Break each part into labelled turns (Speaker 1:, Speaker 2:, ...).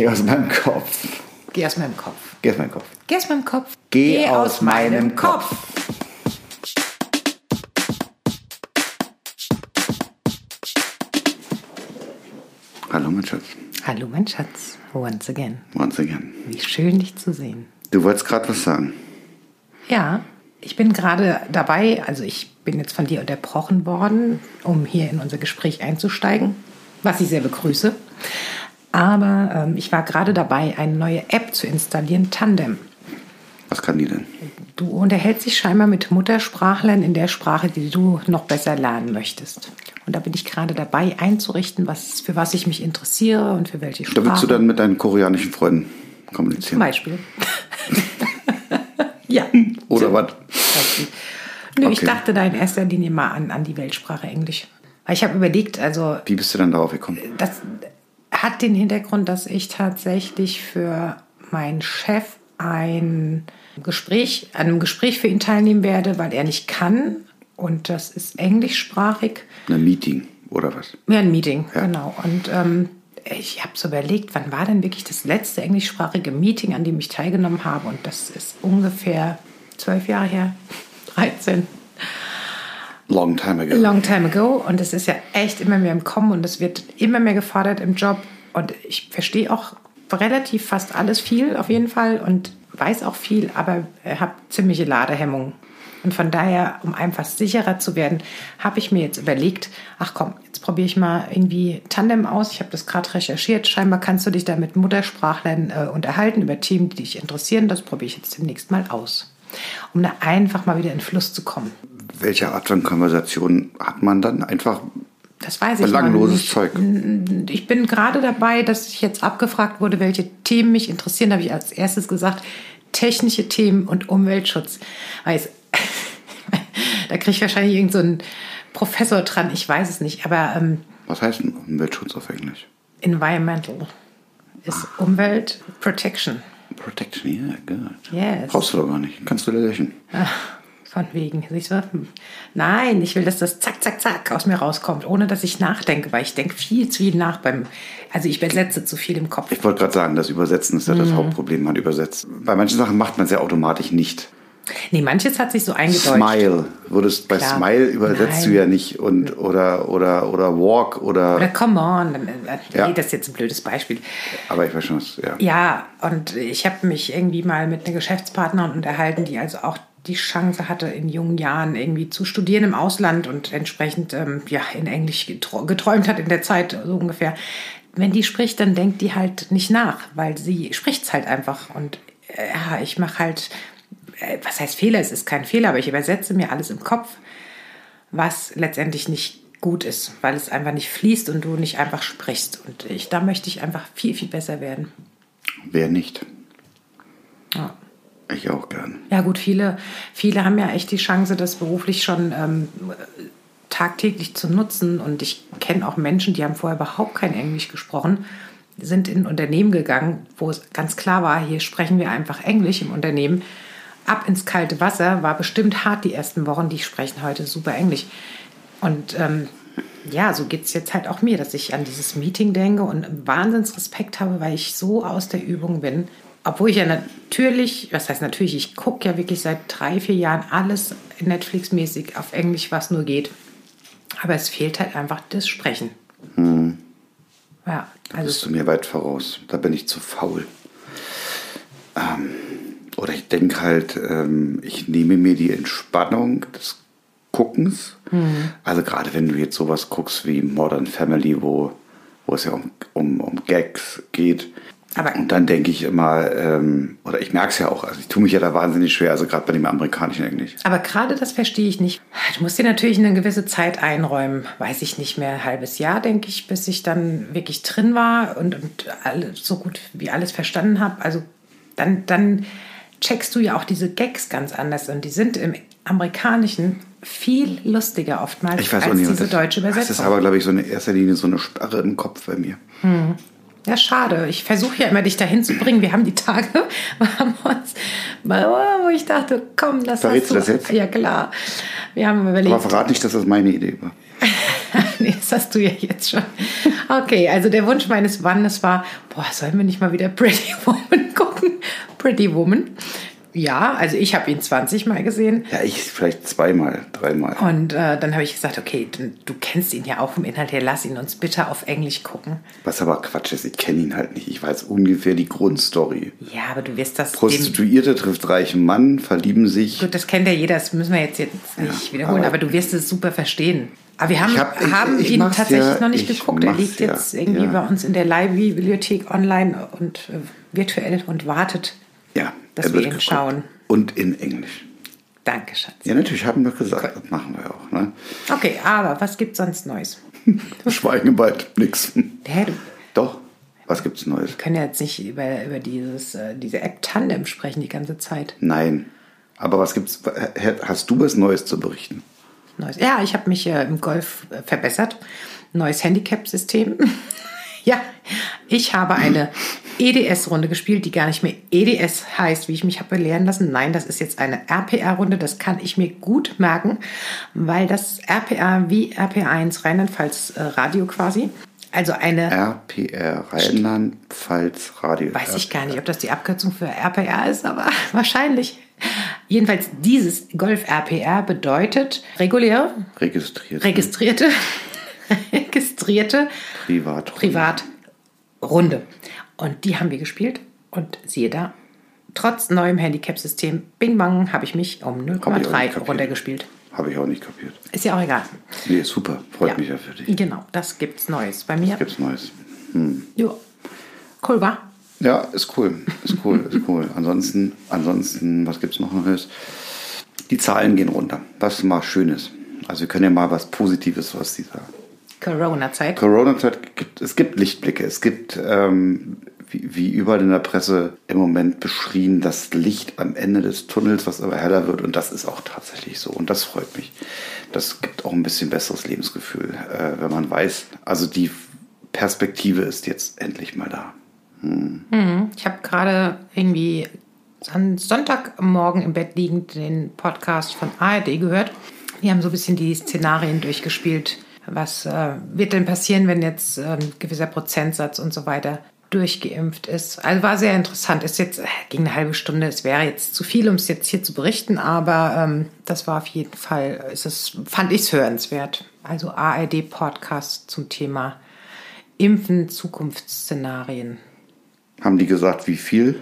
Speaker 1: Geh aus meinem Kopf.
Speaker 2: Geh aus meinem Kopf.
Speaker 1: Geh aus meinem Kopf.
Speaker 2: Geh aus meinem Kopf.
Speaker 1: Geh aus meinem Kopf. Hallo, mein Schatz.
Speaker 2: Hallo, mein Schatz. Once again.
Speaker 1: Once again.
Speaker 2: Wie schön, dich zu sehen.
Speaker 1: Du wolltest gerade was sagen.
Speaker 2: Ja, ich bin gerade dabei, also ich bin jetzt von dir unterbrochen worden, um hier in unser Gespräch einzusteigen, was ich sehr begrüße. Aber ähm, ich war gerade dabei, eine neue App zu installieren, Tandem.
Speaker 1: Was kann die denn?
Speaker 2: Du unterhältst dich scheinbar mit Muttersprachlern in der Sprache, die du noch besser lernen möchtest. Und da bin ich gerade dabei einzurichten, was, für was ich mich interessiere und für welche
Speaker 1: Da
Speaker 2: Sprache.
Speaker 1: willst du dann mit deinen koreanischen Freunden
Speaker 2: Zum
Speaker 1: kommunizieren.
Speaker 2: Beispiel. ja.
Speaker 1: Oder was?
Speaker 2: Nö, ich
Speaker 1: Okay.
Speaker 2: dachte da in erster Linie mal an, an die Weltsprache Englisch. Weil ich habe überlegt, also
Speaker 1: Wie bist du dann darauf gekommen?
Speaker 2: das hat den Hintergrund, dass ich tatsächlich für meinen Chef ein Gespräch, an einem Gespräch für ihn teilnehmen werde, weil er nicht kann. Und das ist englischsprachig.
Speaker 1: Ein Meeting oder was?
Speaker 2: Ja, ein Meeting,
Speaker 1: Ja.
Speaker 2: genau. Und ähm, ich habe so überlegt, wann war denn wirklich das letzte englischsprachige Meeting, an dem ich teilgenommen habe? Und das ist ungefähr zwölf Jahre her, 13.
Speaker 1: Long time ago.
Speaker 2: Long time ago. Und es ist ja echt immer mehr im Kommen und es wird immer mehr gefordert im Job. Und ich verstehe auch relativ fast alles viel auf jeden Fall und weiß auch viel, aber habe ziemliche Ladehemmungen. Und von daher, um einfach sicherer zu werden, habe ich mir jetzt überlegt, ach komm, jetzt probiere ich mal irgendwie Tandem aus. Ich habe das gerade recherchiert. Scheinbar kannst du dich da mit Muttersprachlern äh, unterhalten über Themen, die dich interessieren. Das probiere ich jetzt demnächst mal aus, um da einfach mal wieder in Fluss zu kommen.
Speaker 1: Welche Art von Konversation hat man dann? Einfach
Speaker 2: Das weiß ich
Speaker 1: belangloses
Speaker 2: nicht.
Speaker 1: Zeug.
Speaker 2: Ich bin gerade dabei, dass ich jetzt abgefragt wurde, welche Themen mich interessieren. Da habe ich als erstes gesagt, technische Themen und Umweltschutz. Weil es, da kriege ich wahrscheinlich irgendeinen so einen Professor dran, ich weiß es nicht. Aber ähm,
Speaker 1: Was heißt denn Umweltschutz auf Englisch?
Speaker 2: Environmental ist Umwelt Protection.
Speaker 1: Protection, ja, gut.
Speaker 2: Yes.
Speaker 1: Brauchst du doch gar nicht. Kannst du löschen.
Speaker 2: Von wegen. Siehst du? Nein, ich will, dass das zack, zack, zack aus mir rauskommt, ohne dass ich nachdenke, weil ich denke viel zu viel nach beim. Also ich übersetze zu viel im Kopf.
Speaker 1: Ich wollte gerade sagen, das Übersetzen ist ja
Speaker 2: Mhm.
Speaker 1: das Hauptproblem. Man übersetzt. Bei manchen Sachen macht man es ja automatisch nicht.
Speaker 2: Nee, manches hat sich so eingedeutscht.
Speaker 1: Smile. Würdest bei
Speaker 2: Klar.
Speaker 1: Smile übersetzt
Speaker 2: Nein.
Speaker 1: du ja nicht. Und, oder, oder, oder Walk oder.
Speaker 2: Oder come on. dann- äh,
Speaker 1: Ja.
Speaker 2: Nee, das ist jetzt ein blödes Beispiel.
Speaker 1: aber ich weiß schon, was. Ja.
Speaker 2: Ja, und ich habe mich irgendwie mal mit einer Geschäftspartnerin unterhalten, die also auch die Chance hatte, in jungen Jahren irgendwie zu studieren im Ausland und entsprechend ähm, ja, in Englisch geträumt hat in der Zeit, so ungefähr. Wenn die spricht, dann denkt die halt nicht nach, weil sie spricht es halt einfach. Und äh, ja, ich mache halt, äh, was heißt Fehler? Es ist kein Fehler, aber ich übersetze mir alles im Kopf, was letztendlich nicht gut ist, weil es einfach nicht fließt und du nicht einfach sprichst. Und ich, da möchte ich einfach viel, viel besser werden.
Speaker 1: Wer nicht? Ich auch gern.
Speaker 2: Ja gut, viele, viele haben ja echt die Chance, das beruflich schon ähm, tagtäglich zu nutzen. Und ich kenne auch Menschen, die haben vorher überhaupt kein Englisch gesprochen, sind in ein Unternehmen gegangen, wo es ganz klar war, hier sprechen wir einfach Englisch im Unternehmen. Ab ins kalte Wasser war bestimmt hart die ersten Wochen, die sprechen heute super Englisch. Und ähm, ja, so geht es jetzt halt auch mir, dass ich an dieses Meeting denke und Wahnsinnsrespekt habe, weil ich so aus der Übung bin. Obwohl ich ja natürlich, was heißt natürlich, ich gucke ja wirklich seit drei, vier Jahren alles Netflix-mäßig auf Englisch, was nur geht. Aber es fehlt halt einfach das Sprechen. Ja,
Speaker 1: Da
Speaker 2: also
Speaker 1: bist du mir weit voraus. Da bin ich zu faul. Ähm, oder ich denke halt, ähm, ich nehme mir die Entspannung des Guckens.
Speaker 2: Mhm.
Speaker 1: Also gerade wenn du jetzt sowas guckst wie Modern Family, wo, wo es ja um, um, um Gags geht.
Speaker 2: Aber-
Speaker 1: und dann denke ich immer, ähm, oder ich merke es ja auch, also ich tue mich ja da wahnsinnig schwer, also gerade bei dem amerikanischen Englisch.
Speaker 2: Aber gerade das verstehe ich nicht. Du musst dir natürlich eine gewisse Zeit einräumen. Weiß ich nicht mehr, ein halbes Jahr, denke ich, bis ich dann wirklich drin war und, und alle, so gut wie alles verstanden habe. Also dann, dann checkst du ja auch diese Gags ganz anders. Und die sind im Amerikanischen viel lustiger oftmals als
Speaker 1: nicht,
Speaker 2: diese
Speaker 1: das-
Speaker 2: deutsche
Speaker 1: Das
Speaker 2: Übersetzung.
Speaker 1: ist aber, glaube ich, so in erster Linie so eine Sperre im Kopf bei mir.
Speaker 2: Ja, schade. Ich versuche ja immer, dich dahin zu bringen. Wir haben die Tage, wir haben uns, wo ich dachte, komm, das
Speaker 1: Verrätst
Speaker 2: hast
Speaker 1: du das jetzt?
Speaker 2: Ja, klar. Wir haben überlegt.
Speaker 1: Aber verrat nicht, dass das meine Idee war.
Speaker 2: nee, das hast du ja jetzt schon. Okay, also der Wunsch meines Mannes war, boah, sollen wir nicht mal wieder Pretty Woman gucken? Pretty Woman. Ja, also ich habe ihn 20 Mal gesehen.
Speaker 1: Ja, ich vielleicht zweimal, dreimal.
Speaker 2: Und äh, dann habe ich gesagt, okay, du, kennst ihn ja auch vom Inhalt her, lass ihn uns bitte auf Englisch gucken.
Speaker 1: Was aber Quatsch ist, ich kenne ihn halt nicht. Ich weiß ungefähr die Grundstory.
Speaker 2: Ja, aber du wirst das...
Speaker 1: Prostituierte trifft reichen Mann, verlieben sich.
Speaker 2: Gut, das kennt ja jeder, das müssen wir jetzt, jetzt nicht ja, wiederholen, aber, aber, du wirst es super verstehen. Aber wir haben, hab, ich, haben ich ihn tatsächlich ja, noch nicht geguckt. Er liegt jetzt ja, irgendwie bei uns in der Live-Bibliothek online und äh, virtuell und wartet,
Speaker 1: ja,
Speaker 2: dass wir ihn geguckt. schauen.
Speaker 1: Und in Englisch.
Speaker 2: Danke, Schatz.
Speaker 1: Ja, natürlich, haben wir gesagt, cool. das machen wir auch. Ne?
Speaker 2: Okay, aber was gibt sonst Neues?
Speaker 1: Schweigen bald, nix.
Speaker 2: Hä, du?
Speaker 1: Doch, was gibt's Neues?
Speaker 2: Wir können ja jetzt nicht über, über dieses, äh, diese App Tandem sprechen die ganze Zeit.
Speaker 1: Nein, aber was gibt's, hast du was Neues zu berichten?
Speaker 2: Neues. Ja, ich habe mich äh, im Golf äh, verbessert. Neues Handicap-System. ja, ich habe eine EDS-Runde gespielt, die gar nicht mehr EDS heißt, wie ich mich habe lehren lassen. Nein, das ist jetzt eine RPR-Runde. Das kann ich mir gut merken, weil das RPR wie RPR1 Rheinland-Pfalz äh, Radio quasi. Also eine
Speaker 1: RPR Rheinland-Pfalz Radio.
Speaker 2: Weiß ich gar nicht, ob das die Abkürzung für RPR ist, aber wahrscheinlich. Jedenfalls dieses Golf RPR bedeutet regulär
Speaker 1: registrierte
Speaker 2: registrierte registrierte
Speaker 1: Privatrunde.
Speaker 2: Privatrunde. Und die haben wir gespielt. Und siehe da, trotz neuem Handicap-System, bing bang, habe ich mich um 0,3 runtergespielt.
Speaker 1: Habe ich auch nicht kapiert.
Speaker 2: Ist ja auch egal.
Speaker 1: Nee, super. Freut ja. mich ja für dich.
Speaker 2: Genau, das gibt's Neues bei mir. Das
Speaker 1: gibt's Neues. Hm.
Speaker 2: Ja. Cool, war?
Speaker 1: Ja, ist cool. Ist cool, ist cool. Ansonsten, ansonsten, was gibt's noch Neues? Die Zahlen gehen runter. Was mal Schönes. Also wir können ja mal was Positives aus dieser
Speaker 2: Corona-Zeit.
Speaker 1: Corona-Zeit gibt es gibt Lichtblicke. Es gibt ähm, wie, wie überall in der Presse im Moment beschrieben, das Licht am Ende des Tunnels, was aber heller wird. Und das ist auch tatsächlich so. Und das freut mich. Das gibt auch ein bisschen besseres Lebensgefühl, äh, wenn man weiß, also die Perspektive ist jetzt endlich mal da.
Speaker 2: Hm. Hm. Ich habe gerade irgendwie Sonntagmorgen im Bett liegend den Podcast von ARD gehört. Die haben so ein bisschen die Szenarien durchgespielt. Was äh, wird denn passieren, wenn jetzt äh, ein gewisser Prozentsatz und so weiter durchgeimpft ist. Also war sehr interessant. Ist jetzt äh, ging eine halbe Stunde. Es wäre jetzt zu viel, um es jetzt hier zu berichten, aber ähm, das war auf jeden Fall, ist es, fand ich es hörenswert. Also ARD Podcast zum Thema Impfen, Zukunftsszenarien.
Speaker 1: Haben die gesagt, wie viel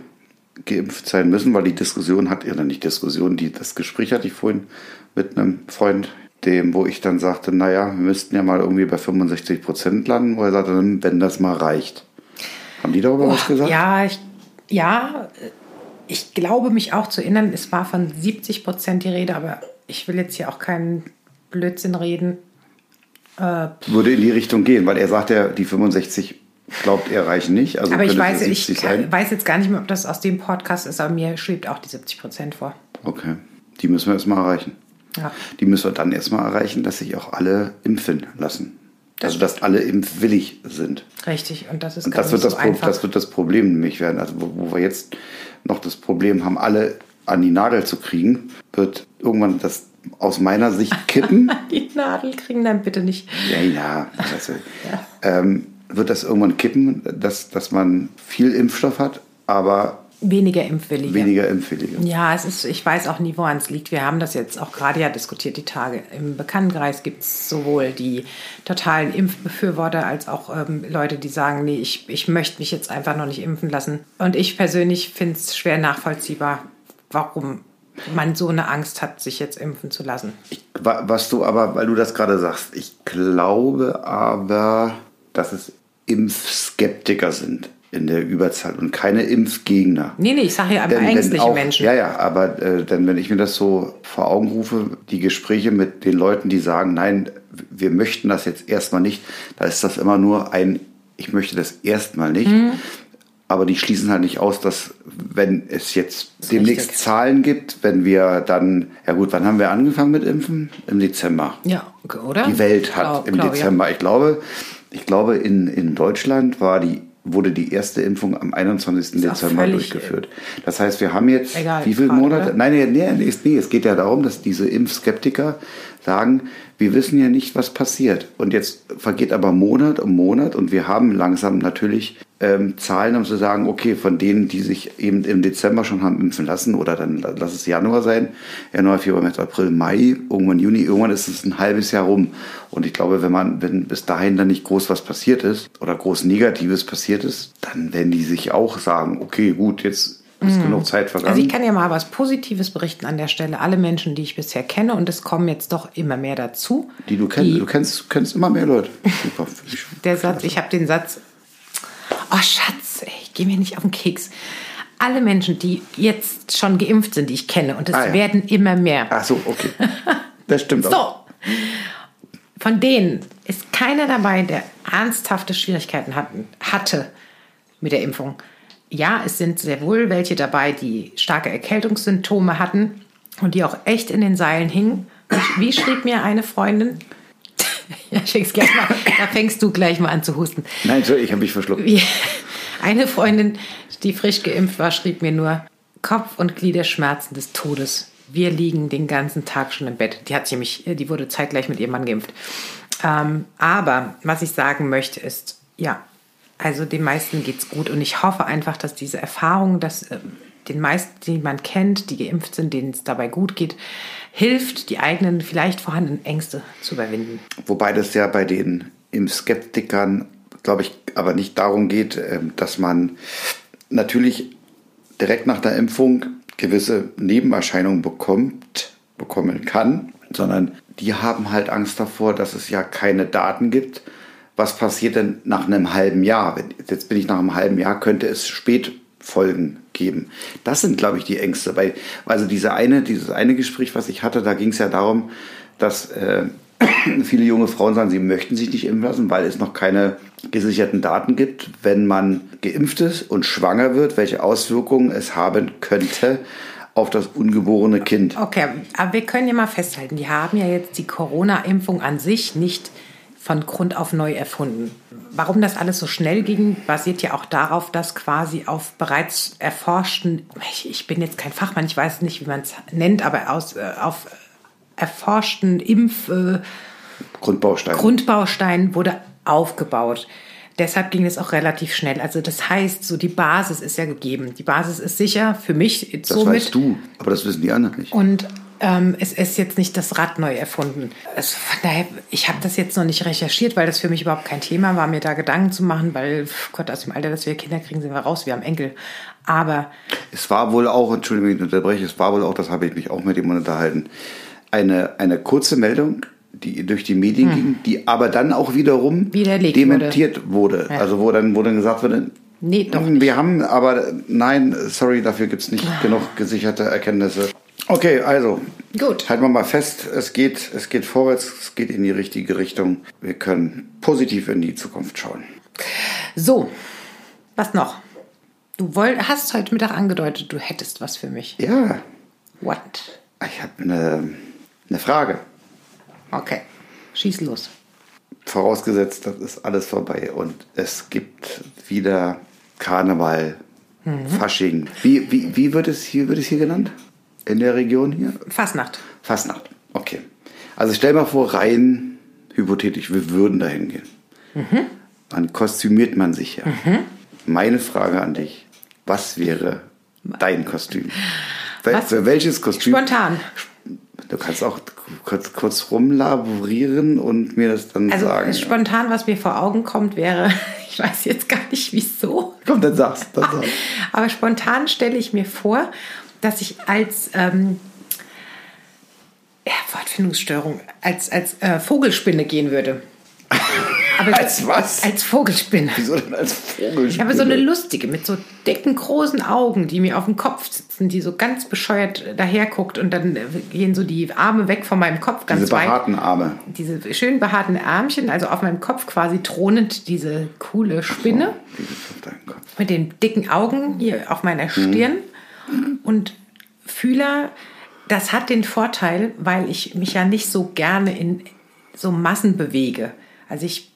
Speaker 1: geimpft sein müssen? Weil die Diskussion hat, ja nicht Diskussion, die, das Gespräch hatte ich vorhin mit einem Freund, dem, wo ich dann sagte, naja, wir müssten ja mal irgendwie bei 65 Prozent landen, wo er sagte, wenn das mal reicht. Haben die darüber oh, was gesagt?
Speaker 2: Ja, ich, ja, ich glaube mich auch zu erinnern, es war von 70 Prozent die Rede, aber ich will jetzt hier auch keinen Blödsinn reden.
Speaker 1: Äh, Würde in die Richtung gehen, weil er sagt ja, die 65 glaubt er reichen nicht. Also
Speaker 2: aber ich weiß, ich weiß jetzt gar nicht mehr, ob das aus dem Podcast ist, aber mir schwebt auch die 70 Prozent vor.
Speaker 1: Okay, die müssen wir erstmal erreichen.
Speaker 2: Ja.
Speaker 1: Die müssen wir dann erstmal erreichen, dass sich auch alle impfen lassen. Das also, dass alle impfwillig sind.
Speaker 2: Richtig, und das ist
Speaker 1: und das wird
Speaker 2: so
Speaker 1: das, einfach. das wird das Problem nämlich werden. Also, wo, wo wir jetzt noch das Problem haben, alle an die Nadel zu kriegen, wird irgendwann das aus meiner Sicht kippen.
Speaker 2: die Nadel kriegen dann bitte nicht.
Speaker 1: Ja, ja. Also, ja. Ähm, wird das irgendwann kippen, dass, dass man viel Impfstoff hat, aber
Speaker 2: Weniger Impfwillige.
Speaker 1: Weniger Impfwillige.
Speaker 2: Ja, es ist, ich weiß auch nie, woran es liegt. Wir haben das jetzt auch gerade ja diskutiert, die Tage. Im Bekanntenkreis gibt es sowohl die totalen Impfbefürworter als auch ähm, Leute, die sagen, nee, ich, ich möchte mich jetzt einfach noch nicht impfen lassen. Und ich persönlich finde es schwer nachvollziehbar, warum man so eine Angst hat, sich jetzt impfen zu lassen.
Speaker 1: Ich, was du aber, weil du das gerade sagst, ich glaube aber, dass es Impfskeptiker sind in der Überzahl und keine Impfgegner.
Speaker 2: Nee, nee, ich sage ja aber ängstliche auch, Menschen.
Speaker 1: Ja, ja, aber äh, denn wenn ich mir das so vor Augen rufe, die Gespräche mit den Leuten, die sagen, nein, wir möchten das jetzt erstmal nicht, da ist das immer nur ein, ich möchte das erstmal nicht. Mhm. Aber die schließen halt nicht aus, dass wenn es jetzt demnächst richtig. Zahlen gibt, wenn wir dann, ja gut, wann haben wir angefangen mit Impfen? Im Dezember.
Speaker 2: Ja, oder?
Speaker 1: Die Welt hat glaub, im glaub, Dezember, ja. ich glaube, ich glaube in, in Deutschland war die wurde die erste Impfung am 21. Dezember durchgeführt. Das heißt, wir haben jetzt
Speaker 2: Egal,
Speaker 1: wie viele Monate? Oder? Nein, nee, nee, nee, es geht ja darum, dass diese Impfskeptiker sagen, wir wissen ja nicht, was passiert. Und jetzt vergeht aber Monat um Monat und wir haben langsam natürlich ähm, Zahlen, um zu sagen, okay, von denen, die sich eben im Dezember schon haben impfen lassen oder dann lass es Januar sein, Januar, Februar, März, April, Mai, irgendwann Juni, irgendwann ist es ein halbes Jahr rum. Und ich glaube, wenn man, wenn bis dahin dann nicht groß was passiert ist oder groß Negatives passiert ist, dann werden die sich auch sagen, okay, gut, jetzt ist genug Zeit vergangen.
Speaker 2: Also ich kann ja mal was Positives berichten an der Stelle. Alle Menschen, die ich bisher kenne, und es kommen jetzt doch immer mehr dazu.
Speaker 1: die du kennst, du kennst, kennst immer mehr Leute. Super.
Speaker 2: Der Satz, ich habe den Satz, oh Schatz, ey, geh mir nicht auf den Keks. Alle Menschen, die jetzt schon geimpft sind, die ich kenne, und es
Speaker 1: Ah, ja.
Speaker 2: werden immer mehr.
Speaker 1: Ach so, okay. Das stimmt auch.
Speaker 2: So, von denen ist keiner dabei, der ernsthafte Schwierigkeiten hatten, hatte mit der Impfung. Ja, es sind sehr wohl welche dabei, die starke Erkältungssymptome hatten und die auch echt in den Seilen hingen. Wie schrieb mir eine Freundin? Ja, schick's gleich mal. Da fängst du gleich mal an zu husten.
Speaker 1: Nein, sorry, ich habe mich verschluckt.
Speaker 2: Eine Freundin, die frisch geimpft war, schrieb mir nur Kopf- und Gliederschmerzen des Todes. Wir liegen den ganzen Tag schon im Bett. Die hat sich nämlich, die wurde zeitgleich mit ihrem Mann geimpft. Ähm, aber was ich sagen möchte ist, ja, also den meisten geht's gut und ich hoffe einfach, dass diese Erfahrung, dass ähm, den meisten, die man kennt, die geimpft sind, denen es dabei gut geht, hilft, die eigenen vielleicht vorhandenen Ängste zu überwinden.
Speaker 1: Wobei das ja bei den Impfskeptikern, glaube ich, aber nicht darum geht, ähm, dass man natürlich direkt nach der Impfung gewisse Nebenerscheinungen bekommt, bekommen kann, sondern die haben halt Angst davor, dass es ja keine Daten gibt. Was passiert denn nach einem halben Jahr? Jetzt bin ich nach einem halben Jahr, könnte es Spätfolgen geben. Das sind, glaube ich, die Ängste. Weil, also diese eine, dieses eine Gespräch, was ich hatte, da ging es ja darum, dass äh, viele junge Frauen sagen, sie möchten sich nicht impfen lassen, weil es noch keine gesicherten Daten gibt, wenn man geimpft ist und schwanger wird, welche Auswirkungen es haben könnte auf das ungeborene Kind.
Speaker 2: Okay, aber wir können ja mal festhalten, die haben ja jetzt die Corona-Impfung an sich nicht von Grund auf neu erfunden. Warum das alles so schnell ging, basiert ja auch darauf, dass quasi auf bereits erforschten, ich, ich bin jetzt kein Fachmann, ich weiß nicht, wie man es nennt, aber aus, äh, auf erforschten Impf... Äh,
Speaker 1: Grundbaustein.
Speaker 2: Grundbaustein wurde aufgebaut. Deshalb ging es auch relativ schnell. Also das heißt, so die Basis ist ja gegeben. Die Basis ist sicher für mich
Speaker 1: das
Speaker 2: somit.
Speaker 1: weißt du, aber das wissen die anderen nicht.
Speaker 2: Und ähm, es ist jetzt nicht das Rad neu erfunden. Also von daher, ich habe das jetzt noch nicht recherchiert, weil das für mich überhaupt kein Thema war, mir da Gedanken zu machen, weil Gott, aus dem Alter, dass wir Kinder kriegen, sind wir raus, wir haben Enkel. Aber
Speaker 1: Es war wohl auch, Entschuldigung, ich unterbreche, es war wohl auch, das habe ich mich auch mit ihm unterhalten, eine, eine kurze Meldung, die durch die Medien ging, die aber dann auch wiederum
Speaker 2: Hm. Widerlegt
Speaker 1: dementiert wurde. Also wo dann, wo dann gesagt wurde,
Speaker 2: Nee, doch
Speaker 1: "Hm, wir haben, aber nein, sorry, dafür gibt es nicht genug gesicherte Erkenntnisse. Okay, also
Speaker 2: Gut.
Speaker 1: halten wir mal fest, es geht, es geht vorwärts, es geht in die richtige Richtung. Wir können positiv in die Zukunft schauen.
Speaker 2: so, was noch? Du woll, hast heute Mittag angedeutet, du hättest was für mich.
Speaker 1: Ja,
Speaker 2: What?
Speaker 1: ich habe eine, eine Frage.
Speaker 2: Okay, schieß los.
Speaker 1: vorausgesetzt, das ist alles vorbei und es gibt wieder Karneval, Fasching. Wie, wie, wie wird, es hier, wird es hier genannt? In der Region hier?
Speaker 2: Fastnacht.
Speaker 1: Fastnacht. Okay. Also stell mal vor, rein hypothetisch, wir würden dahin gehen. Dann kostümiert man sich ja. Meine Frage an dich, was wäre dein Kostüm?
Speaker 2: Was?
Speaker 1: Für welches Kostüm?
Speaker 2: Spontan.
Speaker 1: Du kannst auch kurz, kurz rumlaborieren und mir das dann
Speaker 2: Also
Speaker 1: sagen.
Speaker 2: spontan, was mir vor Augen kommt, wäre, ich weiß jetzt gar nicht wieso,
Speaker 1: Komm, dann sag's. Dann sag's.
Speaker 2: aber spontan stelle ich mir vor, dass ich als ähm, ja, Wortfindungsstörung, als, als äh, Vogelspinne gehen würde. Aber
Speaker 1: Als was?
Speaker 2: Als Vogelspinne.
Speaker 1: Wieso denn als Vogel?
Speaker 2: Ich habe so eine lustige mit so dicken, großen Augen, die mir auf dem Kopf sitzen, die so ganz bescheuert daherguckt und dann äh, gehen so die Arme weg von meinem Kopf ganz
Speaker 1: Diese
Speaker 2: weit
Speaker 1: behaarten Arme.
Speaker 2: diese schön behaarten Ärmchen, also auf meinem Kopf quasi thronend diese coole Spinne
Speaker 1: Dieses auf deinem Kopf.
Speaker 2: mit den dicken Augen hier auf meiner Stirn und Fühler. Das hat den Vorteil, weil ich mich ja nicht so gerne in so Massen bewege. Also ich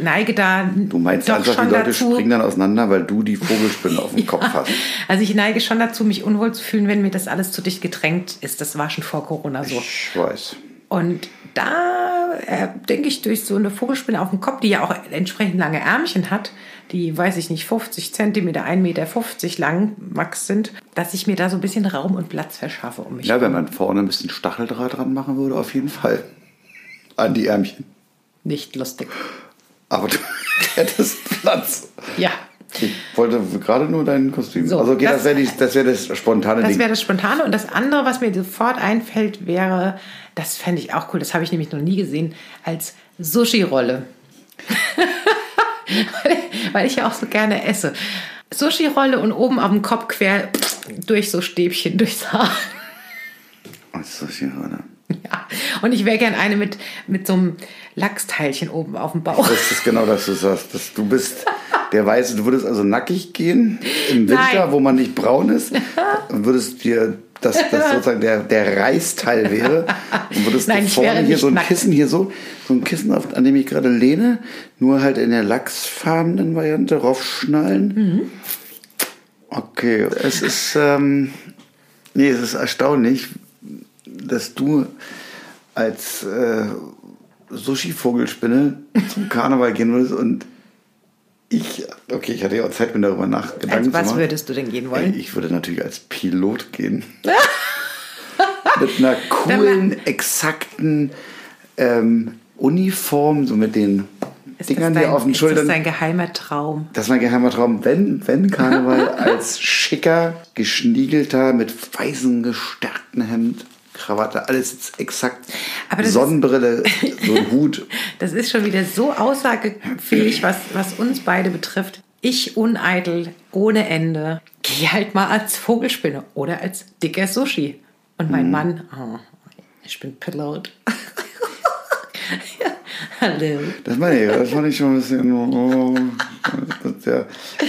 Speaker 2: neige da
Speaker 1: Du meinst
Speaker 2: doch
Speaker 1: einfach,
Speaker 2: schon
Speaker 1: die Leute
Speaker 2: dazu.
Speaker 1: springen dann auseinander, weil du die Vogelspinne auf dem Kopf hast.
Speaker 2: Also ich neige schon dazu, mich unwohl zu fühlen, wenn mir das alles zu dicht gedrängt ist. Das war schon vor Corona so.
Speaker 1: Ich weiß.
Speaker 2: Und da äh, denke ich durch so eine Vogelspinne auf dem Kopf, die ja auch entsprechend lange Ärmchen hat, die, weiß ich nicht, 50 Zentimeter, 1,50 Meter lang max sind, dass ich mir da so ein bisschen Raum und Platz verschaffe um mich.
Speaker 1: Ja, wenn man vorne ein bisschen Stacheldraht dran machen würde, auf jeden Fall. An die Ärmchen.
Speaker 2: Nicht lustig.
Speaker 1: Aber du hättest Platz.
Speaker 2: Ja.
Speaker 1: Ich wollte gerade nur dein Kostüm.
Speaker 2: So,
Speaker 1: also okay, das,
Speaker 2: das-
Speaker 1: wäre das, wäre das spontane
Speaker 2: Das wäre das Spontane. Und das andere, was mir sofort einfällt, wäre, das fände ich auch cool, das habe ich nämlich noch nie gesehen, als Sushi-Rolle. Weil ich ja auch so gerne esse. Sushi-Rolle und oben auf dem Kopf quer durch so Stäbchen durchs Haar.
Speaker 1: So schön, oder?
Speaker 2: Ja. Und ich wäre gern eine mit, mit so einem Lachsteilchen oben auf dem Bauch.
Speaker 1: Das ist genau, dass du sagst, dass du bist der Weiße. Du würdest also nackig gehen im Winter,
Speaker 2: Nein.
Speaker 1: wo man nicht braun ist, und würdest dir dass das sozusagen der, der Reißteil wäre. Und würdest
Speaker 2: Nein,
Speaker 1: du
Speaker 2: ich
Speaker 1: vorne hier so ein
Speaker 2: nackt.
Speaker 1: Kissen hier so, so ein Kissen, auf, an dem ich gerade lehne, nur halt in der lachsfarbenen Variante raufschnallen.
Speaker 2: Mhm.
Speaker 1: Okay, es ist, ähm, nee, es ist erstaunlich, dass du als äh, Sushi-Vogelspinne zum Karneval gehen würdest und ich, okay, ich hatte ja auch Zeit, mir darüber nach Gedanken
Speaker 2: Als was würdest du denn gehen wollen?
Speaker 1: Ey, Ich würde natürlich als Pilot gehen. mit einer coolen, exakten ähm, Uniform, so mit den
Speaker 2: Ist
Speaker 1: Dingern
Speaker 2: das
Speaker 1: hier
Speaker 2: dein,
Speaker 1: auf den
Speaker 2: ist
Speaker 1: Schultern.
Speaker 2: das dein geheimer Traum?
Speaker 1: Das ist mein geheimer Traum. Wenn, wenn Karneval als schicker, geschniegelter, mit weißen, gestärkten Hemd, Krawatte, alles jetzt exakt.
Speaker 2: Aber das ist-
Speaker 1: Sonnenbrille, so ein Hut.
Speaker 2: Das ist schon wieder so aussagefähig, was, was uns beide betrifft. Ich uneitel, ohne Ende, gehe halt mal als Vogelspinne oder als dicker Sushi. Und
Speaker 1: Mhm.
Speaker 2: mein Mann, oh, ich bin Pilot. hallo.
Speaker 1: Das meine ich, das fand ich schon ein bisschen. Oh, das, ja.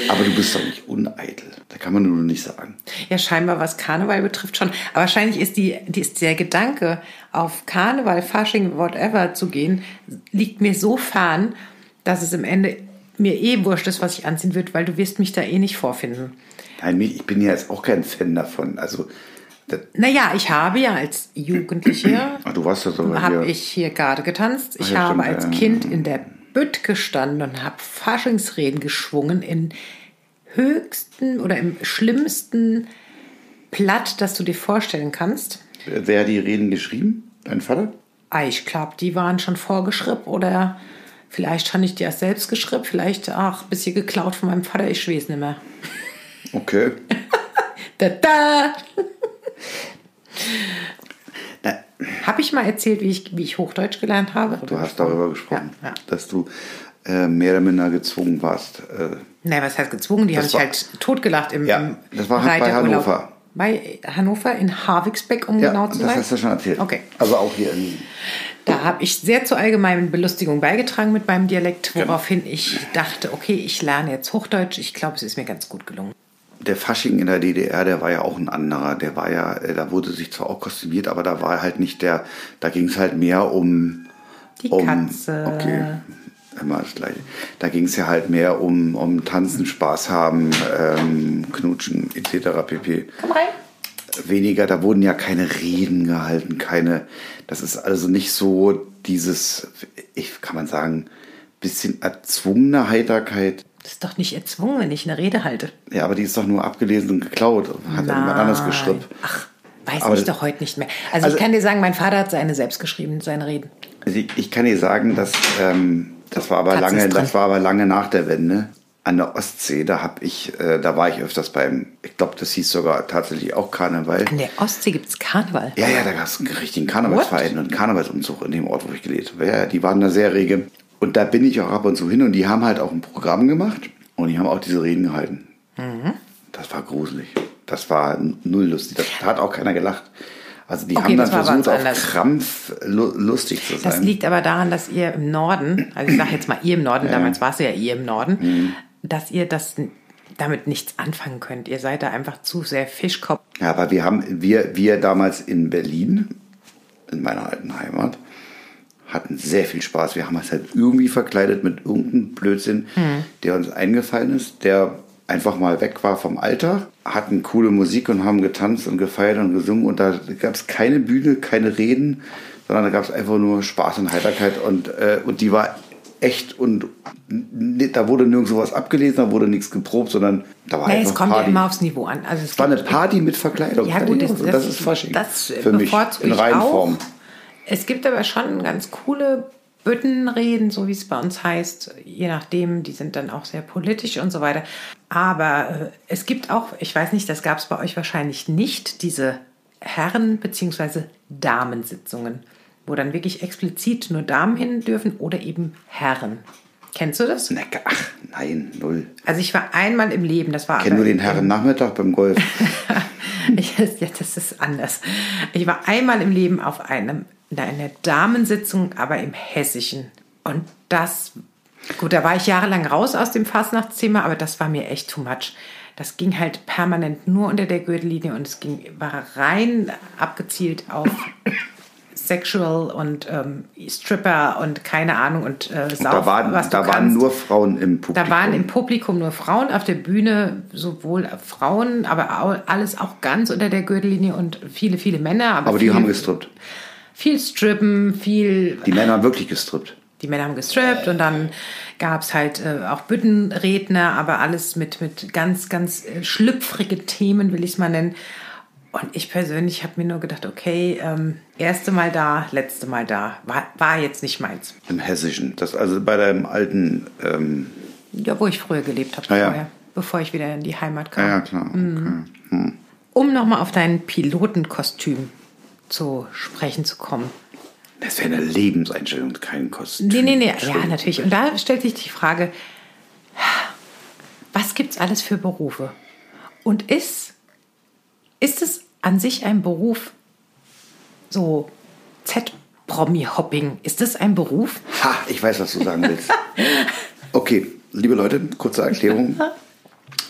Speaker 1: Aber du bist doch nicht uneitel. Da kann man nur nicht sagen.
Speaker 2: Ja, scheinbar was Karneval betrifft schon. Aber wahrscheinlich ist, die, die, ist der Gedanke, auf Karneval, Fasching, whatever zu gehen, liegt mir so fern, dass es im Ende mir eh wurscht ist, was ich anziehen würde, weil du wirst mich da eh nicht vorfinden.
Speaker 1: Nein, ich bin ja jetzt auch kein Fan davon. Also,
Speaker 2: Naja, ich habe ja als Jugendliche,
Speaker 1: ach, du warst ja sogar
Speaker 2: habe ich hier Garde getanzt. Ich
Speaker 1: ja,
Speaker 2: habe
Speaker 1: stimmt,
Speaker 2: als
Speaker 1: ja.
Speaker 2: Kind in der Bütt gestanden und habe Faschingsreden geschwungen in höchsten oder im schlimmsten Platt, das du dir vorstellen kannst.
Speaker 1: Wer hat die Reden geschrieben? Dein Vater?
Speaker 2: Ah, ich glaube, die waren schon vorgeschrieben oder vielleicht habe ich die erst selbst geschrieben, vielleicht ach, ein bisschen geklaut von meinem Vater, ich weiß nicht mehr.
Speaker 1: Okay.
Speaker 2: Da, da. Habe ich mal erzählt, wie ich, wie ich Hochdeutsch gelernt habe?
Speaker 1: du hast darüber gesprochen,
Speaker 2: Ja, ja.
Speaker 1: dass du äh, mehr oder minder gezwungen warst. Äh,
Speaker 2: Nein, was heißt gezwungen? Die
Speaker 1: Das
Speaker 2: habe ich
Speaker 1: war-
Speaker 2: halt totgelacht im,
Speaker 1: Ja,
Speaker 2: im
Speaker 1: das war bei
Speaker 2: Reiterurlaub.
Speaker 1: Hannover.
Speaker 2: Bei Hannover in Havixbeck, um
Speaker 1: ja,
Speaker 2: genau zu
Speaker 1: das
Speaker 2: sein.
Speaker 1: hast du schon erzählt.
Speaker 2: Okay.
Speaker 1: Also auch hier in.
Speaker 2: Da habe ich sehr zur allgemeinen Belustigung beigetragen mit meinem Dialekt,
Speaker 1: Genau.
Speaker 2: woraufhin ich dachte, okay, ich lerne jetzt Hochdeutsch. Ich glaube, es ist mir ganz gut gelungen.
Speaker 1: Der Fasching in der DDR, der war ja auch ein anderer. Der war ja, äh, da wurde sich zwar auch kostümiert, aber da war halt nicht der, da ging es halt mehr um.
Speaker 2: Die
Speaker 1: um,
Speaker 2: Katze.
Speaker 1: Okay, immer das Gleiche. Da ging es ja halt mehr um, um Tanzen, Spaß haben, ähm, Knutschen etc. pp.
Speaker 2: Komm rein.
Speaker 1: Weniger, da wurden ja keine Reden gehalten, keine. Das ist also nicht so dieses, ich kann man sagen, bisschen erzwungene Heiterkeit.
Speaker 2: Das ist doch nicht erzwungen, wenn ich eine Rede halte.
Speaker 1: Ja, aber die ist doch nur abgelesen und geklaut. Hat ja jemand anders
Speaker 2: Nein.
Speaker 1: geschrieben.
Speaker 2: Ach, weiß
Speaker 1: Aber
Speaker 2: ich doch heute nicht mehr. Also,
Speaker 1: Also-
Speaker 2: ich kann dir sagen, mein Vater hat seine selbst geschrieben, seine Reden.
Speaker 1: Also ich, ich kann dir sagen, dass ähm, das war aber
Speaker 2: Katze
Speaker 1: lange, das war aber lange nach der Wende. An der Ostsee, da habe ich, äh, da war ich öfters beim, ich glaube, das hieß sogar tatsächlich auch Karneval.
Speaker 2: An der Ostsee gibt es Karneval.
Speaker 1: Ja, ja, da gab es einen richtigen Karnevalsverein und einen Karnevalsumzug in dem Ort, wo ich gelebt habe. Ja, ja, die waren da sehr rege. Und da bin ich auch ab und zu hin und die haben halt auch ein Programm gemacht und die haben auch diese Reden gehalten.
Speaker 2: Mhm.
Speaker 1: Das war gruselig. Das war null lustig. Da hat auch keiner gelacht. Also die
Speaker 2: Okay,
Speaker 1: haben dann
Speaker 2: das
Speaker 1: versucht, auf. Krampf lu lustig zu sein.
Speaker 2: Das liegt aber daran, dass ihr im Norden, also ich sage jetzt mal ihr im Norden, damals warst du ja ihr im Norden,
Speaker 1: Mhm.
Speaker 2: dass ihr das damit nichts anfangen könnt. Ihr seid da einfach zu sehr Fischkopf.
Speaker 1: Ja, aber wir haben, wir, wir damals in Berlin, in meiner alten Heimat, hatten sehr viel Spaß. Wir haben uns halt irgendwie verkleidet mit irgendeinem Blödsinn, der uns eingefallen ist, der einfach mal weg war vom Alltag, hatten coole Musik und haben getanzt und gefeiert und gesungen und da gab es keine Bühne, keine Reden, sondern da gab es einfach nur Spaß und Heiterkeit und, äh, und die war echt und da wurde nirgendwo was abgelesen, da wurde nichts geprobt, sondern da war
Speaker 2: Nee,
Speaker 1: einfach
Speaker 2: es kommt
Speaker 1: Party.
Speaker 2: ja immer aufs Niveau an. Also es
Speaker 1: es war eine Party mit Verkleidung.
Speaker 2: Ja, gut, das.
Speaker 1: Und das ist Fasching.
Speaker 2: Das
Speaker 1: für mich in Reihenform.
Speaker 2: auch. Es gibt aber schon ganz coole Büttenreden, so wie es bei uns heißt. Je nachdem, die sind dann auch sehr politisch und so weiter. Aber äh, es gibt auch, ich weiß nicht, das gab es bei euch wahrscheinlich nicht, diese Herren- bzw. Damensitzungen, wo dann wirklich explizit nur Damen hin dürfen oder eben Herren. Kennst du das?
Speaker 1: Na, Ach, nein, null.
Speaker 2: Also ich war einmal im Leben, das war
Speaker 1: Ich kenne nur den
Speaker 2: im-
Speaker 1: Herren Nachmittag beim Golf.
Speaker 2: Ich, ja, das ist anders. Ich war einmal im Leben auf einem, in einer Damensitzung, aber im Hessischen. Und das, gut, da war ich jahrelang raus aus dem Fastnachtsthema, aber das war mir echt too much. Das ging halt permanent nur unter der Gürtellinie und es ging, war rein abgezielt auf Sexual und ähm, Stripper und keine Ahnung und äh, Sauf,
Speaker 1: da waren,
Speaker 2: was du
Speaker 1: da waren nur Frauen im Publikum.
Speaker 2: Da waren im Publikum nur Frauen, auf der Bühne sowohl Frauen, aber alles auch ganz unter der Gürtellinie und viele, viele Männer. Aber,
Speaker 1: aber die haben gestrippt.
Speaker 2: Viel Strippen, viel.
Speaker 1: Die Männer haben wirklich gestrippt.
Speaker 2: Die Männer haben gestrippt und dann gab es halt äh, auch Büttenredner, aber alles mit, mit ganz, ganz äh, schlüpfrige Themen, will ich es mal nennen. Und ich persönlich habe mir nur gedacht, okay, ähm, erste Mal da, letzte Mal da, war, war jetzt nicht meins.
Speaker 1: Im Hessischen. Das also bei deinem alten. Ähm,
Speaker 2: Ja, wo ich früher gelebt habe,
Speaker 1: Ah, ja.
Speaker 2: vorher, bevor ich wieder in die Heimat kam.
Speaker 1: ja, ja, klar.
Speaker 2: Mhm.
Speaker 1: Okay.
Speaker 2: Um nochmal auf dein Pilotenkostüm zu sprechen zu kommen.
Speaker 1: Das wäre eine Lebenseinstellung, kein Kostüm.
Speaker 2: Nee, nee, nee, ja, natürlich. Und da stellt sich die Frage, was gibt es alles für Berufe? Und ist, ist es an sich ein Beruf, so Z-Promi-Hopping, ist das ein Beruf?
Speaker 1: Ha, ich weiß, was du sagen willst. Okay, liebe Leute, kurze Erklärung.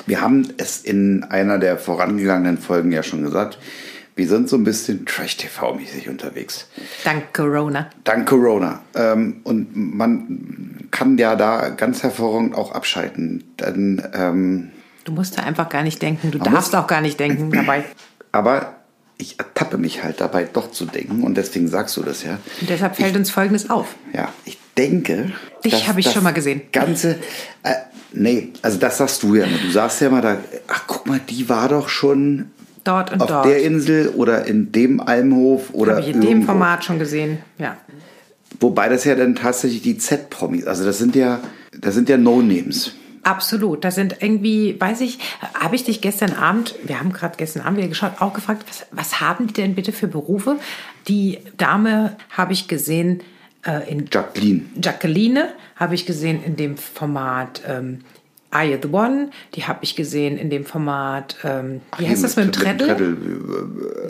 Speaker 1: Wir haben es in einer der vorangegangenen Folgen ja schon gesagt. Wir sind so ein bisschen Trash-TV-mäßig unterwegs.
Speaker 2: Dank Corona.
Speaker 1: Dank Corona. Ähm, und man kann ja da ganz hervorragend auch abschalten. Dann, ähm,
Speaker 2: Du musst da einfach gar nicht denken. Du darfst auch gar nicht denken dabei.
Speaker 1: aber ich ertappe mich halt dabei, doch zu denken. Und deswegen sagst du das ja.
Speaker 2: Und deshalb fällt uns Folgendes auf.
Speaker 1: Ja, ich denke.
Speaker 2: Dich habe ich schon mal gesehen.
Speaker 1: Ganze. Äh, nee, also das sagst du ja immer. Du sagst ja immer da, ach guck mal, die war doch schon
Speaker 2: Dort und
Speaker 1: auf
Speaker 2: dort.
Speaker 1: der Insel oder in dem Almhof oder
Speaker 2: Habe ich in dem
Speaker 1: irgendwo.
Speaker 2: Format schon gesehen. Ja.
Speaker 1: Wobei das ja dann tatsächlich die Z-Promis, also das sind ja, das sind ja No-Names.
Speaker 2: Absolut. Das sind irgendwie, weiß ich, habe ich dich gestern Abend, wir haben gerade gestern Abend wieder geschaut, auch gefragt, was, was haben die denn bitte für Berufe? Die Dame habe ich gesehen äh, in
Speaker 1: Jacqueline.
Speaker 2: Jacqueline, habe ich gesehen in dem Format ähm, You the One? Die habe ich gesehen in dem Format, ähm, wie heißt das mit dem Treddle?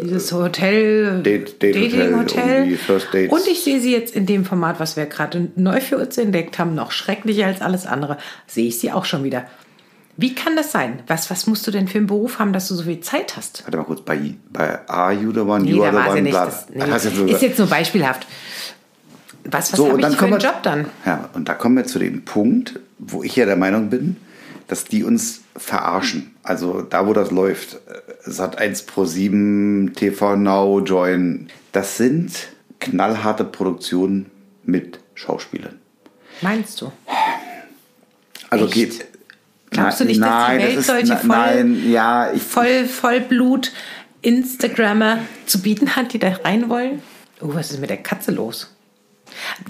Speaker 2: Dieses Hotel,
Speaker 1: Date- Date
Speaker 2: Dating
Speaker 1: Hotel,
Speaker 2: Hotel. Und ich sehe sie jetzt in dem Format, was wir gerade neu für uns entdeckt haben, noch schrecklicher als alles andere, sehe ich sie auch schon wieder. Wie kann das sein? Was, was musst du denn für einen Beruf haben, dass du so viel Zeit hast?
Speaker 1: Warte mal kurz, bei, bei Are You the One,
Speaker 2: Nee,
Speaker 1: You are the
Speaker 2: war sie
Speaker 1: One,
Speaker 2: nicht.
Speaker 1: bla.
Speaker 2: Das, nee, ist jetzt nur beispielhaft. Was, was
Speaker 1: So,
Speaker 2: habe ich
Speaker 1: dann
Speaker 2: für einen
Speaker 1: wir,
Speaker 2: Job dann?
Speaker 1: Ja, und da kommen wir zu dem Punkt, wo ich ja der Meinung bin, dass die uns verarschen. Also da, wo das läuft, äh, Sat 1 Pro 7, TV Now, Join, das sind knallharte Produktionen mit Schauspielern.
Speaker 2: Meinst du?
Speaker 1: Also
Speaker 2: Echt?
Speaker 1: geht.
Speaker 2: Glaubst du nicht, dass die
Speaker 1: nein,
Speaker 2: Welt
Speaker 1: das ist,
Speaker 2: solche
Speaker 1: na-
Speaker 2: voll-
Speaker 1: Nein, ja, ich,
Speaker 2: Voll, Vollblut Instagrammer zu bieten hat, die da rein wollen? Oh, was ist mit der Katze los?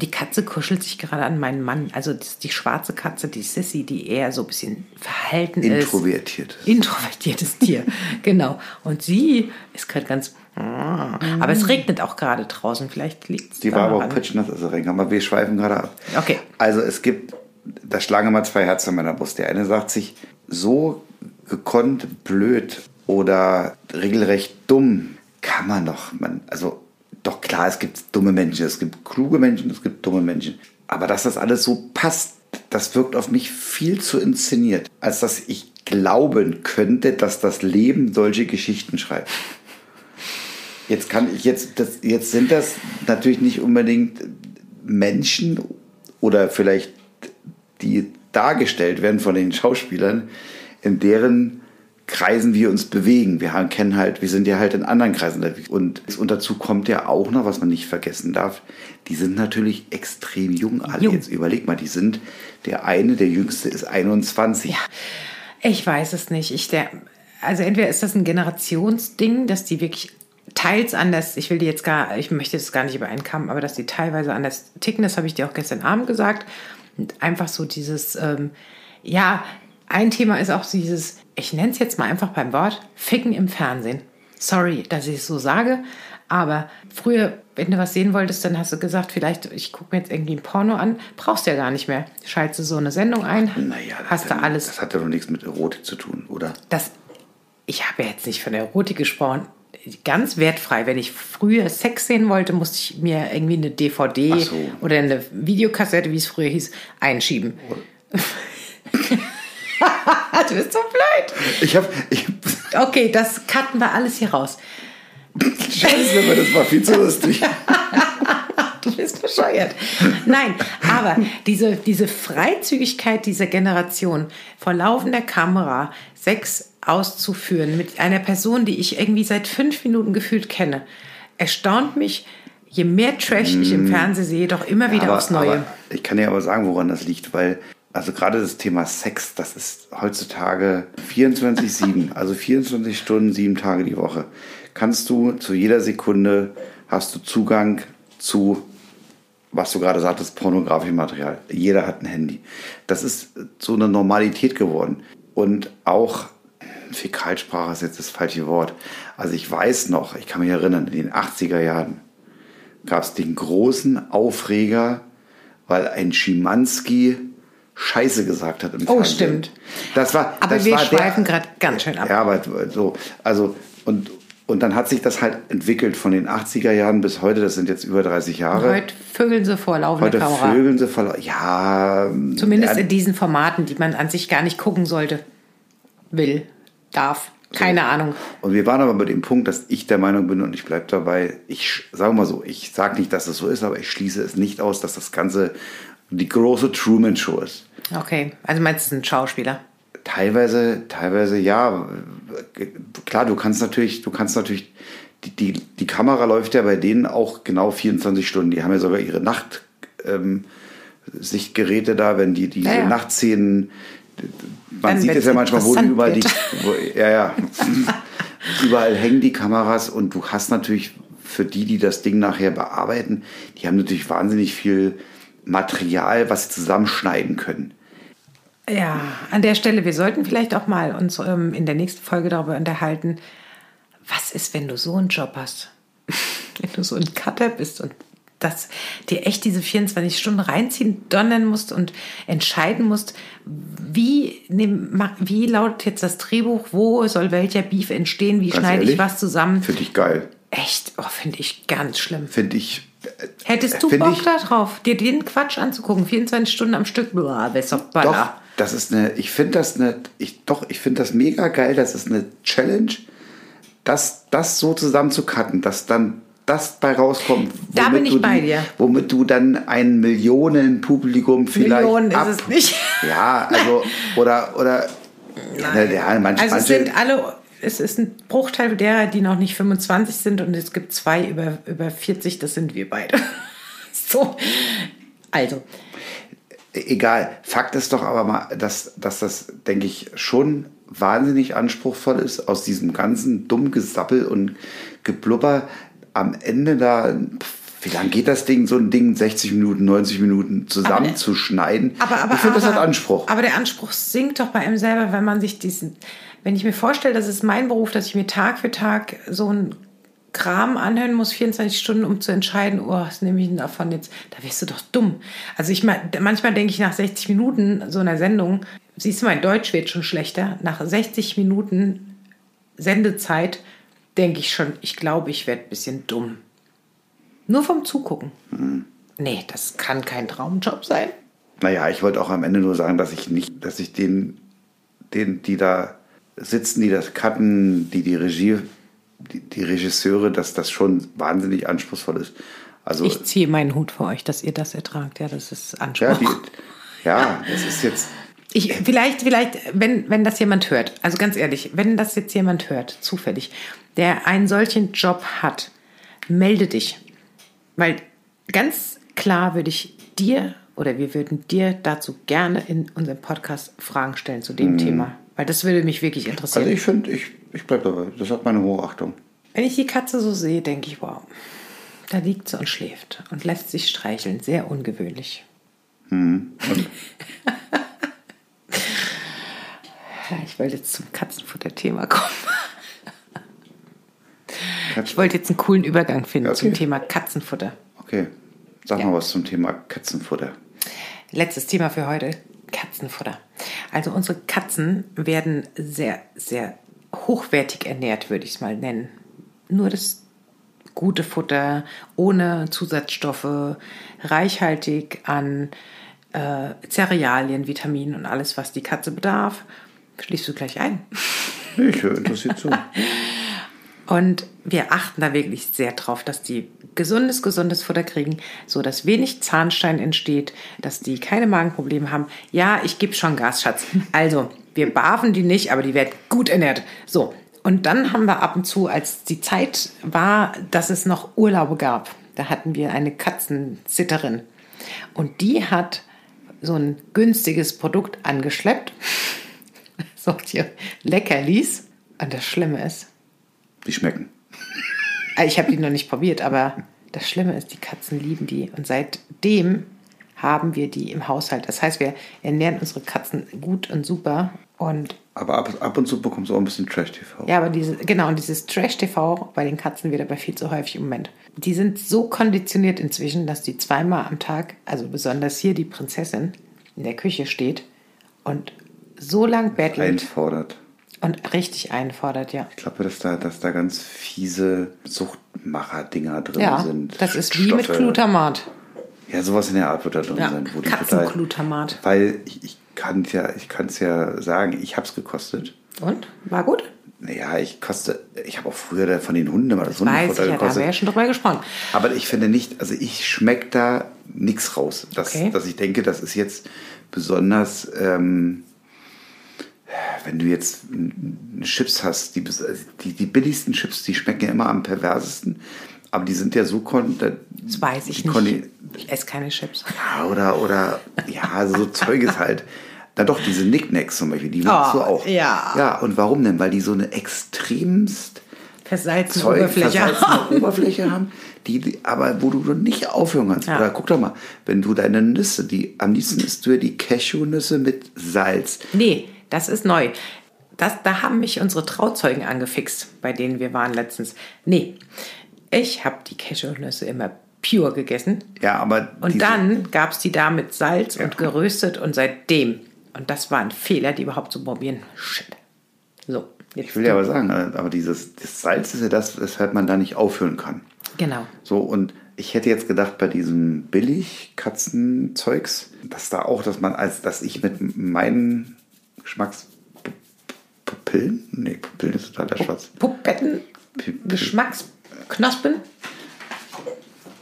Speaker 2: Die Katze kuschelt sich gerade an meinen Mann. Also die schwarze Katze, die Sissy, die eher so ein bisschen verhalten ist.
Speaker 1: introvertiert.
Speaker 2: Introvertiertes Tier, genau. Und sie ist gerade ganz. Aber es regnet auch gerade draußen. Vielleicht liegt es
Speaker 1: Die war aber auch pitchnass, als er reinkam. Aber wir schweifen gerade ab.
Speaker 2: Okay.
Speaker 1: Also es gibt, da schlagen immer zwei Herzen in meiner Brust. Der eine sagt sich, so gekonnt blöd oder regelrecht dumm kann man doch. Man, also doch klar, es gibt dumme Menschen, es gibt kluge Menschen, es gibt dumme Menschen. Aber dass das alles so passt, das wirkt auf mich viel zu inszeniert, als dass ich glauben könnte, dass das Leben solche Geschichten schreibt. Jetzt kann ich jetzt, das, jetzt sind das natürlich nicht unbedingt Menschen oder vielleicht die dargestellt werden von den Schauspielern, in deren Kreisen wir uns bewegen. Wir haben, kennen halt, wir sind ja halt in anderen Kreisen unterwegs. Und, und dazu kommt ja auch noch, was man nicht vergessen darf, die sind natürlich extrem jung alle.
Speaker 2: Jung.
Speaker 1: Jetzt überleg mal, die sind, der eine, der jüngste ist 21.
Speaker 2: Ja, ich weiß es nicht. Ich, der, also entweder ist das ein Generationsding, dass die wirklich teils anders, ich will die jetzt gar, ich möchte das gar nicht übereinkommen, aber dass die teilweise anders ticken, das habe ich dir auch gestern Abend gesagt. Und einfach so dieses, ähm, ja, ein Thema ist auch dieses, ich nenne es jetzt mal einfach beim Wort, Ficken im Fernsehen. Sorry, dass ich es so sage, aber früher, wenn du was sehen wolltest, dann hast du gesagt, vielleicht, ich gucke mir jetzt irgendwie ein Porno an, brauchst du ja gar nicht mehr. Schaltest du so eine Sendung ein,
Speaker 1: Naja,
Speaker 2: hast du alles.
Speaker 1: Das hat ja doch nichts mit Erotik zu tun, oder?
Speaker 2: das, ich habe ja jetzt nicht von Erotik gesprochen. Ganz wertfrei. Wenn ich früher Sex sehen wollte, musste ich mir irgendwie eine DVD
Speaker 1: so.
Speaker 2: oder eine Videokassette, wie es früher hieß, einschieben. du bist so blöd.
Speaker 1: Ich habe,
Speaker 2: Okay, das cutten wir alles hier raus.
Speaker 1: Scheiße, aber das war viel zu lustig.
Speaker 2: Du bist bescheuert. Nein, aber diese, diese Freizügigkeit dieser Generation, vor laufender Kamera Sex auszuführen mit einer Person, die ich irgendwie seit fünf Minuten gefühlt kenne, erstaunt mich, je mehr Trash ich im Fernsehen sehe, doch immer wieder
Speaker 1: Mm. aber,
Speaker 2: aufs Neue.
Speaker 1: Aber ich kann dir aber sagen, woran das liegt, weil also gerade das Thema Sex, das ist heutzutage 24/7, also 24 Stunden, sieben Tage die Woche. Kannst du zu jeder Sekunde hast du Zugang zu was du gerade sagtest, Pornografiematerial. Jeder hat ein Handy. Das ist so eine Normalität geworden. Und auch Fäkalsprache ist jetzt das falsche Wort. Also ich weiß noch, ich kann mich erinnern, in den 80er Jahren gab es den großen Aufreger, weil ein Schimanski Scheiße gesagt hat im
Speaker 2: Oh,
Speaker 1: Fernsehen.
Speaker 2: stimmt.
Speaker 1: Das war,
Speaker 2: Aber
Speaker 1: das
Speaker 2: wir
Speaker 1: war
Speaker 2: schweifen gerade ganz schön ab.
Speaker 1: ja, aber so, also, und, und dann hat sich das halt entwickelt von den 80er Jahren bis heute, das sind jetzt über 30 Jahre.
Speaker 2: Heute vögeln sie vor laufender
Speaker 1: Heute
Speaker 2: Kamera.
Speaker 1: vögeln sie voll. Ja.
Speaker 2: Zumindest
Speaker 1: ja,
Speaker 2: in diesen Formaten, die man an sich gar nicht gucken sollte, will, darf. Keine Ahnung.
Speaker 1: Und wir waren aber bei dem Punkt, dass ich der Meinung bin und ich bleibe dabei, ich sage mal so, ich sage nicht, dass es so ist, aber ich schließe es nicht aus, dass das Ganze die große Truman Show ist.
Speaker 2: Okay, also meinst du, ein Schauspieler?
Speaker 1: Teilweise, teilweise ja. Klar, du kannst natürlich, du kannst natürlich, die, die, die Kamera läuft ja bei denen auch genau 24 Stunden. Die haben ja sogar ihre Nacht, ähm, Sichtgeräte da, wenn die diese
Speaker 2: Ja, ja.
Speaker 1: Nachtszenen, man
Speaker 2: Dann
Speaker 1: sieht es ja manchmal, wo die überall die, wo, ja, ja, überall hängen die Kameras und du hast natürlich für die, die das Ding nachher bearbeiten, die haben natürlich wahnsinnig viel Material, was sie zusammenschneiden können.
Speaker 2: Ja, an der Stelle, wir sollten vielleicht auch mal uns ähm, in der nächsten Folge darüber unterhalten, was ist, wenn du so einen Job hast? wenn du so ein Cutter bist und das dir echt diese 24 Stunden reinziehen, donnern musst und entscheiden musst, wie, nehm, wie lautet jetzt das Drehbuch, wo soll welcher Beef entstehen, wie
Speaker 1: Ganz
Speaker 2: schneide ich
Speaker 1: ehrlich,
Speaker 2: was zusammen.
Speaker 1: Finde ich geil.
Speaker 2: Echt, oh, finde ich ganz schlimm.
Speaker 1: Finde ich.
Speaker 2: Hättest du Bock
Speaker 1: ich-
Speaker 2: da drauf, dir den Quatsch anzugucken, 24 Stunden am Stück, wär's doch
Speaker 1: das ist eine, ich finde das eine, ich, doch, ich finde das mega geil, das ist eine Challenge, das, das so zusammen zu cutten, dass dann das bei rauskommt.
Speaker 2: Da bin ich bei
Speaker 1: die,
Speaker 2: dir.
Speaker 1: Womit du dann ein Millionenpublikum vielleicht
Speaker 2: Millionen ist
Speaker 1: ab,
Speaker 2: es nicht.
Speaker 1: Ja, also, oder, oder, ja, ja, manch,
Speaker 2: Also es
Speaker 1: manche,
Speaker 2: sind alle, es ist ein Bruchteil derer, die noch nicht 25 sind und es gibt zwei über, über 40, das sind wir beide. so, also,
Speaker 1: egal. Fakt ist doch aber mal, dass, dass das, denke ich, schon wahnsinnig anspruchsvoll ist, aus diesem ganzen dummen Gesappel und Geblubber am Ende da, wie lange geht das Ding, so ein Ding, 60 Minuten, 90 Minuten zusammenzuschneiden?
Speaker 2: aber, aber,
Speaker 1: ich finde, das hat Anspruch.
Speaker 2: Aber der Anspruch sinkt doch bei einem selber, wenn man sich diesen, wenn ich mir vorstelle, das ist mein Beruf, dass ich mir Tag für Tag so ein Kram anhören muss, 24 Stunden, um zu entscheiden, oh, was nehme ich denn davon jetzt? Da wirst du doch dumm. Also ich manchmal denke ich nach 60 Minuten so einer Sendung, siehst du, mein Deutsch wird schon schlechter. Nach 60 Minuten Sendezeit denke ich schon, ich glaube, ich werde ein bisschen dumm. Nur vom Zugucken.
Speaker 1: Mhm.
Speaker 2: Nee, das kann kein Traumjob sein.
Speaker 1: Naja, ich wollte auch am Ende nur sagen, dass ich nicht, dass ich den, den, die da sitzen, die das cutten, die die Regie, die, die Regisseure, dass das schon wahnsinnig anspruchsvoll ist. Also
Speaker 2: Ich ziehe meinen Hut vor euch, dass ihr das ertragt. Ja, das ist Anspruch.
Speaker 1: Ja, die, ja, das ist jetzt.
Speaker 2: Ich, vielleicht, vielleicht, wenn, wenn das jemand hört, also ganz ehrlich, wenn das jetzt jemand hört, zufällig, der einen solchen Job hat, melde dich. Weil ganz klar würde ich dir oder wir würden dir dazu gerne in unserem Podcast Fragen stellen zu dem Thema. Weil das würde mich wirklich interessieren.
Speaker 1: Also ich finde, ich, ich bleibe dabei. Das hat meine hohe Achtung.
Speaker 2: Wenn ich die Katze so sehe, denke ich, wow, da liegt sie und schläft und lässt sich streicheln. Sehr ungewöhnlich. Ja, Ich wollte jetzt zum Katzenfutter-Thema kommen.
Speaker 1: Katze-
Speaker 2: Ich wollte jetzt einen coolen Übergang finden
Speaker 1: okay.
Speaker 2: zum Thema Katzenfutter.
Speaker 1: Okay, sag
Speaker 2: Ja.
Speaker 1: mal was zum Thema Katzenfutter.
Speaker 2: Letztes Thema für heute, Katzenfutter. Also unsere Katzen werden sehr, sehr hochwertig ernährt, würde ich es mal nennen. Nur das gute Futter, ohne Zusatzstoffe, reichhaltig an äh, Cerealien, Vitaminen und alles, was die Katze bedarf. Schließt du gleich ein.
Speaker 1: Ich höre interessiert zu.
Speaker 2: Und wir achten da wirklich sehr drauf, dass die gesundes, gesundes Futter kriegen, so dass wenig Zahnstein entsteht, dass die keine Magenprobleme haben. Ja, ich gebe schon Gas, Schatz. Also, wir barfen die nicht, aber die werden gut ernährt. So. Und dann haben wir ab und zu, als die Zeit war, dass es noch Urlaube gab, da hatten wir eine Katzensitterin. Und die hat so ein günstiges Produkt angeschleppt. Solche Leckerlis. Und das Schlimme ist,
Speaker 1: Die schmecken.
Speaker 2: Ah, Ich habe die noch nicht probiert, aber das Schlimme ist, die Katzen lieben die. Und seitdem haben wir die im Haushalt. Das heißt, wir ernähren unsere Katzen gut und super. Und
Speaker 1: Aber ab, ab und zu bekommst du auch ein bisschen Trash-TV.
Speaker 2: ja, aber diese, genau, und dieses Trash-TV bei den Katzen wird aber viel zu häufig im Moment. Die sind so konditioniert inzwischen, dass die zweimal am Tag, also besonders hier die Prinzessin, in der Küche steht und so lang bettelt
Speaker 1: Einfordert.
Speaker 2: Und richtig einfordert, ja.
Speaker 1: Ich glaube, dass da, dass da ganz fiese Suchtmacher-Dinger drin
Speaker 2: Ja,
Speaker 1: sind.
Speaker 2: das ist wie mit
Speaker 1: Stoffe.
Speaker 2: Glutamat.
Speaker 1: Ja, sowas in der Art wird da drin
Speaker 2: Ja,
Speaker 1: sein. wo
Speaker 2: Katzenglutamat.
Speaker 1: total- Weil ich, ich kann es ja, ich kann's ja sagen, ich habe es gekostet.
Speaker 2: Und? War gut?
Speaker 1: Naja, ich koste, ich habe auch früher da von den Hunden immer das,
Speaker 2: ich
Speaker 1: Hundefutter
Speaker 2: ja, da haben
Speaker 1: gekostet.
Speaker 2: wir ja schon drüber gesprochen.
Speaker 1: Aber ich finde nicht, also ich schmecke da nichts raus. Dass,
Speaker 2: Okay.
Speaker 1: dass ich denke, das ist jetzt besonders, ähm, wenn du jetzt Chips hast, die, also die, die billigsten Chips, die schmecken ja immer am perversesten. Aber die sind ja so kon
Speaker 2: Das weiß ich nicht. Ich esse keine Chips.
Speaker 1: Ja, oder, oder, ja, so Zeuges halt. Na doch, diese Nicknacks zum Beispiel, die magst
Speaker 2: Oh,
Speaker 1: du auch.
Speaker 2: ja.
Speaker 1: Ja, und warum denn? Weil die so eine extremst
Speaker 2: Versalzene
Speaker 1: Zeug,
Speaker 2: Oberfläche.
Speaker 1: versalzene Oberfläche haben, die, die, aber wo du nicht aufhören kannst.
Speaker 2: Ja.
Speaker 1: Oder guck doch mal, wenn du deine Nüsse, die am liebsten isst du ja die Cashewnüsse mit Salz.
Speaker 2: Nee, das ist neu. Das, da haben mich unsere Trauzeugen angefixt, bei denen wir waren letztens. Nee, ich habe die Cashewnüsse immer pure gegessen.
Speaker 1: Ja, aber
Speaker 2: Und dann gab es die da mit Salz
Speaker 1: Ja.
Speaker 2: und geröstet und seitdem. Und das war ein Fehler, die überhaupt zu probieren. Shit. So, jetzt.
Speaker 1: ich will ja aber sagen, aber dieses das Salz ist ja das, weshalb man da nicht aufhören kann.
Speaker 2: Genau.
Speaker 1: So, und ich hätte jetzt gedacht, bei diesem Billig-Katzenzeugs, dass da auch, dass man, als dass ich mit meinen Geschmackspupillen, nee, Pupillen ist total der Schatz,
Speaker 2: Pupetten, Geschmacksknospen.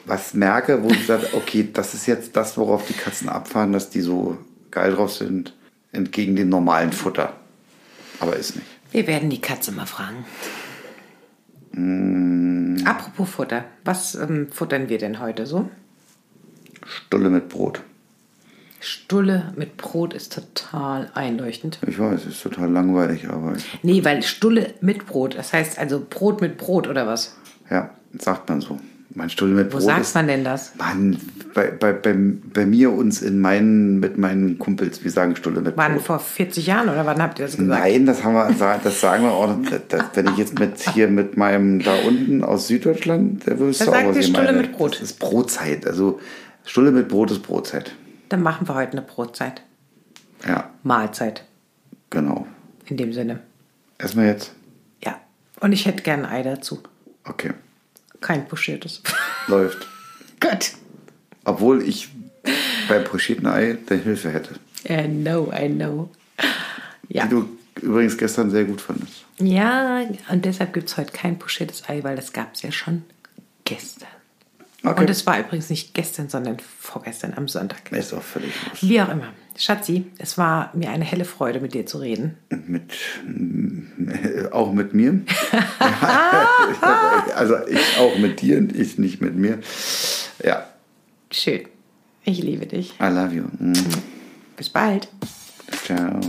Speaker 1: was merke, wo ich sage, okay, das ist jetzt das, worauf die Katzen abfahren, dass die so geil drauf sind, entgegen dem normalen Futter. Aber ist nicht.
Speaker 2: Wir werden die Katze mal fragen.
Speaker 1: Mm.
Speaker 2: Apropos Futter, was ähm, futtern wir denn heute so?
Speaker 1: Stulle mit Brot.
Speaker 2: Stulle mit Brot ist total einleuchtend.
Speaker 1: Ich weiß, ist total langweilig, aber ich,
Speaker 2: Nee, weil Stulle mit Brot, das heißt also Brot mit Brot oder was?
Speaker 1: ja, sagt man so. Mein Stulle mit
Speaker 2: Wo
Speaker 1: Brot
Speaker 2: sagt
Speaker 1: ist,
Speaker 2: man denn das?
Speaker 1: Mann, bei, bei, bei, bei mir uns in meinen, mit meinen Kumpels, wir sagen Stulle mit
Speaker 2: Wann
Speaker 1: Brot.
Speaker 2: vor 40 Jahren oder wann habt ihr das gesagt?
Speaker 1: Nein, das haben wir, das sagen wir auch. Das, wenn ich jetzt mit hier mit meinem da unten aus Süddeutschland, der wirst du auch was
Speaker 2: Stulle
Speaker 1: meine.
Speaker 2: mit Brot.
Speaker 1: Das ist Brotzeit. Also Stulle mit Brot ist Brotzeit.
Speaker 2: Dann machen wir heute eine Brotzeit.
Speaker 1: Ja,
Speaker 2: Mahlzeit
Speaker 1: genau.
Speaker 2: in dem Sinne.
Speaker 1: Erstmal jetzt.
Speaker 2: Ja. Und ich hätte gern ein Ei dazu.
Speaker 1: Okay,
Speaker 2: Kein pochiertes.
Speaker 1: läuft.
Speaker 2: Gut.
Speaker 1: Obwohl ich beim pochierten Ei der Hilfe hätte.
Speaker 2: I know, I know. Ja.
Speaker 1: Die du übrigens gestern sehr gut fandest.
Speaker 2: Ja, und deshalb gibt es heute kein pochiertes Ei, weil das gab es ja schon gestern.
Speaker 1: Okay.
Speaker 2: Und es war übrigens nicht gestern, sondern vorgestern am Sonntag.
Speaker 1: Ist auch völlig wurscht.
Speaker 2: Wie auch immer. Schatzi, es war mir eine helle Freude, mit dir zu reden.
Speaker 1: Mit, äh, auch mit mir. also ich auch mit dir und ich nicht mit mir. Ja,
Speaker 2: Schön. Ich liebe dich.
Speaker 1: I love you. Mm.
Speaker 2: Bis bald.
Speaker 1: Ciao.